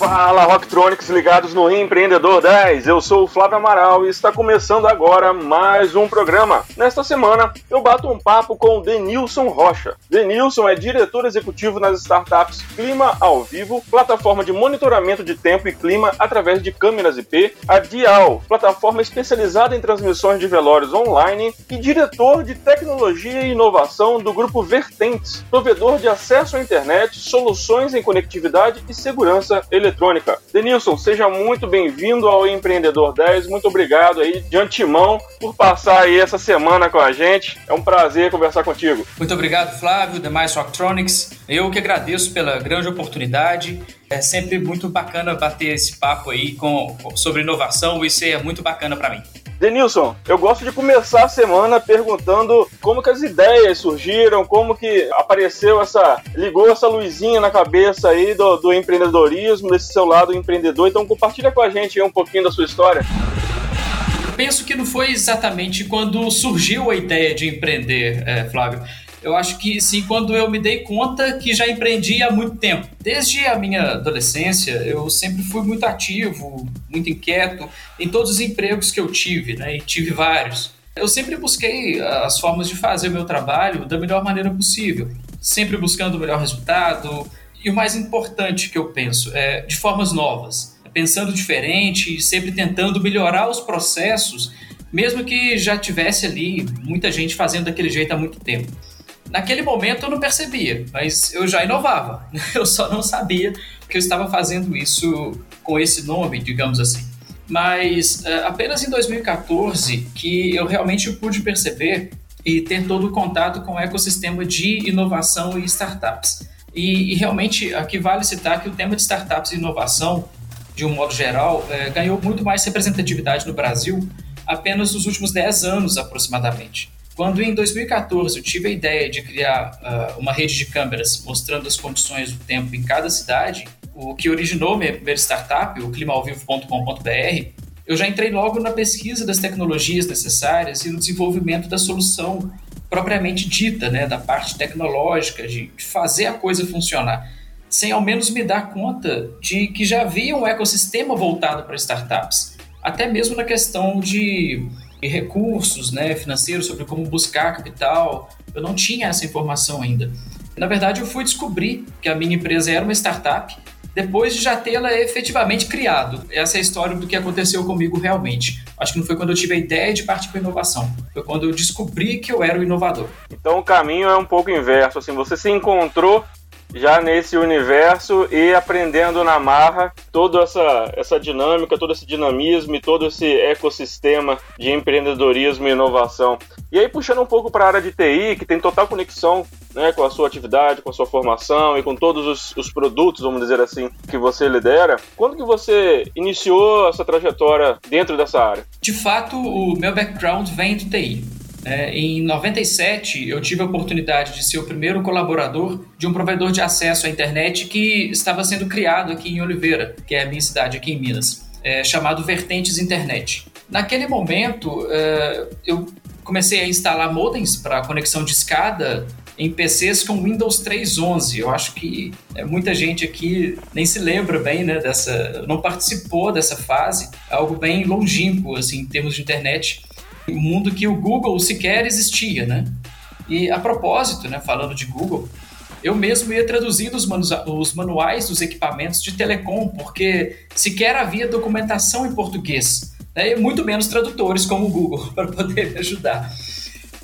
Fala Rocktronics ligados no Empreendedor 10, eu sou o Flávio Amaral e está começando agora mais um programa. Nesta semana eu bato um papo com o Denilson Rocha. Denilson é diretor executivo nas startups Clima ao Vivo, plataforma de monitoramento de tempo e clima através de câmeras IP, a Dial, plataforma especializada em transmissões de velórios online e diretor de tecnologia e inovação do grupo Vertentes, provedor de acesso à internet, soluções em conectividade e segurança eletrônica eletrônica. Denilson, seja muito bem-vindo ao Empreendedor 10. Muito obrigado aí de antemão por passar aí essa semana com a gente. É um prazer conversar contigo. Muito obrigado, Flávio, demais Rocktronics. Eu que agradeço pela grande oportunidade. É sempre muito bacana bater esse papo aí com, sobre inovação. Isso é muito bacana para mim. Denilson, eu gosto de começar a semana perguntando como que as ideias surgiram, como que apareceu essa, ligou essa luzinha na cabeça aí do, do empreendedorismo, desse seu lado empreendedor. Então compartilha com a gente um pouquinho da sua história. Penso que não foi exatamente quando surgiu a ideia de empreender, é, Flávio. Eu acho que sim, quando eu me dei conta que já empreendi há muito tempo. Desde a minha adolescência, eu sempre fui muito ativo, muito inquieto em todos os empregos que eu tive, né? E tive vários. Eu sempre busquei as formas de fazer o meu trabalho da melhor maneira possível, sempre buscando o melhor resultado. E o mais importante que eu penso é de formas novas, pensando diferente e sempre tentando melhorar os processos, mesmo que já tivesse ali muita gente fazendo daquele jeito há muito tempo. Naquele momento eu não percebia, mas eu já inovava. Eu só não sabia que eu estava fazendo isso com esse nome, digamos assim. Mas uh, apenas em 2014 que eu realmente pude perceber e ter todo o contato com o ecossistema de inovação e startups. E, e realmente aqui vale citar que o tema de startups e inovação, de um modo geral, uh, ganhou muito mais representatividade no Brasil apenas nos últimos 10 anos aproximadamente. Quando em 2014 eu tive a ideia de criar uh, uma rede de câmeras mostrando as condições do tempo em cada cidade, o que originou minha primeira startup, o climaovivo.com.br, eu já entrei logo na pesquisa das tecnologias necessárias e no desenvolvimento da solução propriamente dita, né, da parte tecnológica, de, de fazer a coisa funcionar, sem ao menos me dar conta de que já havia um ecossistema voltado para startups, até mesmo na questão de recursos né, financeiros sobre como buscar capital. Eu não tinha essa informação ainda. Na verdade, eu fui descobrir que a minha empresa era uma startup depois de já tê-la efetivamente criado. Essa é a história do que aconteceu comigo realmente. Acho que não foi quando eu tive a ideia de partir para inovação, foi quando eu descobri que eu era o inovador. Então o caminho é um pouco inverso, assim, você se encontrou já nesse universo e aprendendo na marra toda essa, essa dinâmica, todo esse dinamismo e todo esse ecossistema de empreendedorismo e inovação. E aí, puxando um pouco para a área de TI, que tem total conexão né, com a sua atividade, com a sua formação e com todos os, os produtos, vamos dizer assim, que você lidera, quando que você iniciou essa trajetória dentro dessa área? De fato, o meu background vem do TI. É, em 97, eu tive a oportunidade de ser o primeiro colaborador de um provedor de acesso à internet que estava sendo criado aqui em Oliveira, que é a minha cidade aqui em Minas, é, chamado Vertentes Internet. Naquele momento, é, eu comecei a instalar modems para conexão de escada em PCs com Windows 3.11. Eu acho que é, muita gente aqui nem se lembra bem né, dessa, não participou dessa fase, algo bem longínquo assim, em termos de internet um mundo que o Google sequer existia, né? E a propósito, né, falando de Google, eu mesmo ia traduzindo os, manu os manuais dos equipamentos de telecom, porque sequer havia documentação em português, né, e muito menos tradutores como o Google para poder me ajudar.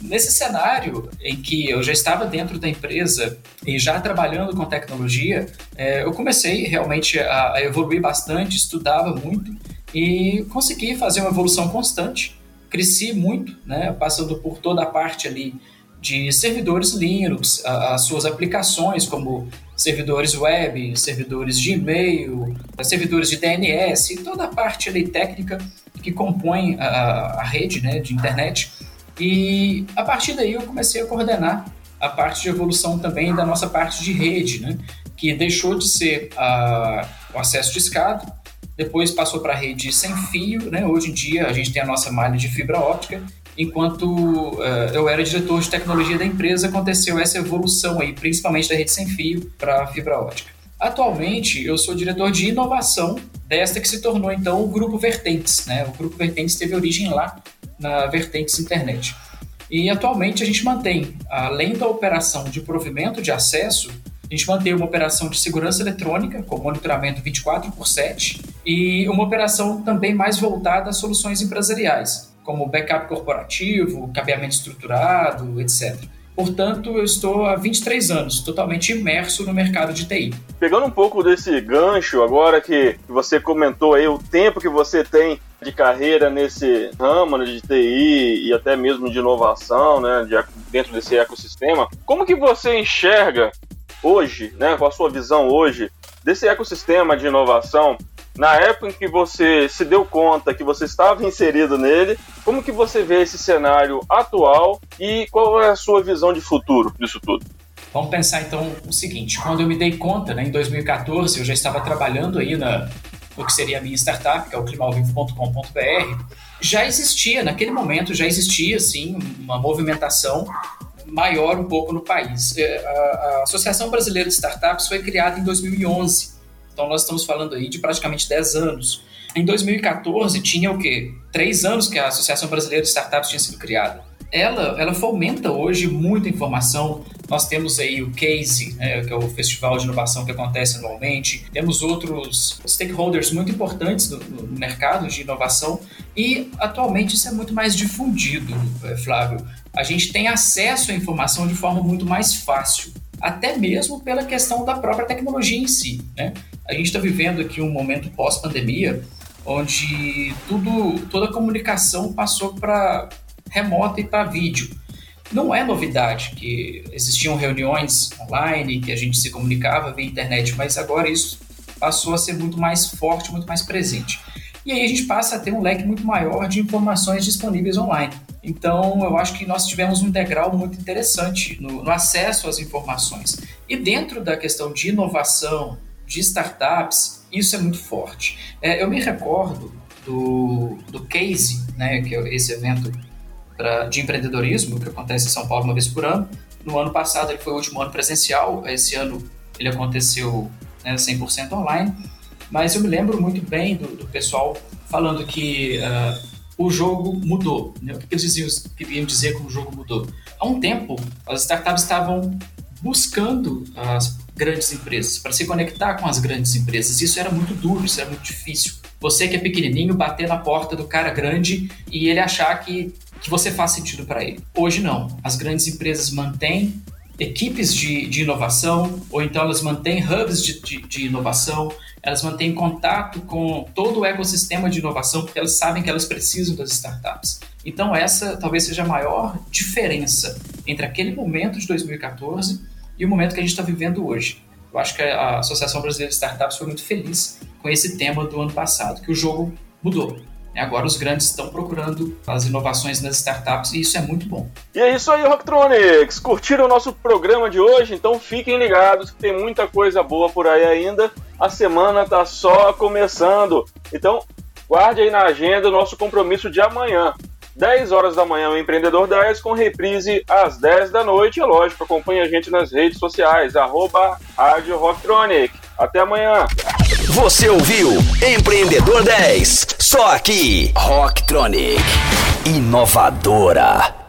Nesse cenário em que eu já estava dentro da empresa e já trabalhando com tecnologia, é, eu comecei realmente a, a evoluir bastante, estudava muito e consegui fazer uma evolução constante cresci muito, né, passando por toda a parte ali de servidores Linux, as suas aplicações como servidores web, servidores de e-mail, servidores de DNS, toda a parte ali técnica que compõe a, a rede né, de internet. E a partir daí eu comecei a coordenar a parte de evolução também da nossa parte de rede, né, que deixou de ser a, o acesso de escada depois passou para a rede sem fio, né? Hoje em dia a gente tem a nossa malha de fibra óptica enquanto uh, eu era diretor de tecnologia da empresa, aconteceu essa evolução aí, principalmente da rede sem fio para fibra ótica. Atualmente, eu sou diretor de inovação desta que se tornou então o Grupo Vertentes. Né? O Grupo Vertentes teve origem lá na Vertentes Internet. E atualmente a gente mantém, além da operação de provimento de acesso, a gente mantém uma operação de segurança eletrônica, com monitoramento 24 por 7, e uma operação também mais voltada a soluções empresariais, como backup corporativo, cabeamento estruturado, etc. Portanto, eu estou há 23 anos totalmente imerso no mercado de TI. Pegando um pouco desse gancho, agora que você comentou aí o tempo que você tem de carreira nesse ramo né, de TI e até mesmo de inovação, né, de, dentro desse ecossistema, como que você enxerga hoje, né, com a sua visão hoje, desse ecossistema de inovação, na época em que você se deu conta que você estava inserido nele, como que você vê esse cenário atual e qual é a sua visão de futuro disso tudo? Vamos pensar então o seguinte, quando eu me dei conta, né, em 2014, eu já estava trabalhando aí na, no que seria a minha startup, que é o climalvivo.com.br, já existia, naquele momento já existia, sim, uma movimentação maior um pouco no país. É, a Associação Brasileira de Startups foi criada em 2011, então nós estamos falando aí de praticamente 10 anos. Em 2014 tinha o quê? Três anos que a Associação Brasileira de Startups tinha sido criada. Ela, ela fomenta hoje muita informação. Nós temos aí o CASE, né, que é o festival de inovação que acontece anualmente. Temos outros stakeholders muito importantes no, no mercado de inovação e atualmente isso é muito mais difundido, eh, Flávio a gente tem acesso à informação de forma muito mais fácil, até mesmo pela questão da própria tecnologia em si. Né? A gente está vivendo aqui um momento pós-pandemia, onde tudo, toda a comunicação passou para remota e para vídeo. Não é novidade que existiam reuniões online, que a gente se comunicava via internet, mas agora isso passou a ser muito mais forte, muito mais presente. E aí a gente passa a ter um leque muito maior de informações disponíveis online. Então, eu acho que nós tivemos um degrau muito interessante no, no acesso às informações. E dentro da questão de inovação, de startups, isso é muito forte. É, eu me recordo do, do Case, né, que é esse evento pra, de empreendedorismo que acontece em São Paulo uma vez por ano. No ano passado ele foi o último ano presencial, esse ano ele aconteceu né, 100% online. Mas eu me lembro muito bem do, do pessoal falando que uh, o jogo mudou. Né? O que eles diziam, queriam dizer com o jogo mudou? Há um tempo, as startups estavam buscando as grandes empresas, para se conectar com as grandes empresas. Isso era muito duro, isso era muito difícil. Você que é pequenininho, bater na porta do cara grande e ele achar que, que você faz sentido para ele. Hoje não. As grandes empresas mantêm equipes de, de inovação, ou então elas mantêm hubs de, de, de inovação, elas mantêm contato com todo o ecossistema de inovação, porque elas sabem que elas precisam das startups. Então, essa talvez seja a maior diferença entre aquele momento de 2014 e o momento que a gente está vivendo hoje. Eu acho que a Associação Brasileira de Startups foi muito feliz com esse tema do ano passado, que o jogo mudou. Agora os grandes estão procurando as inovações nas startups e isso é muito bom. E é isso aí, Rocktronics! Curtiram o nosso programa de hoje? Então fiquem ligados que tem muita coisa boa por aí ainda. A semana tá só começando. Então guarde aí na agenda o nosso compromisso de amanhã. 10 horas da manhã o Empreendedor 10 com reprise às 10 da noite. É lógico, acompanhe a gente nas redes sociais, arroba Rádio Rocktronic. Até amanhã! Você ouviu Empreendedor 10, só aqui, Rocktronic, inovadora.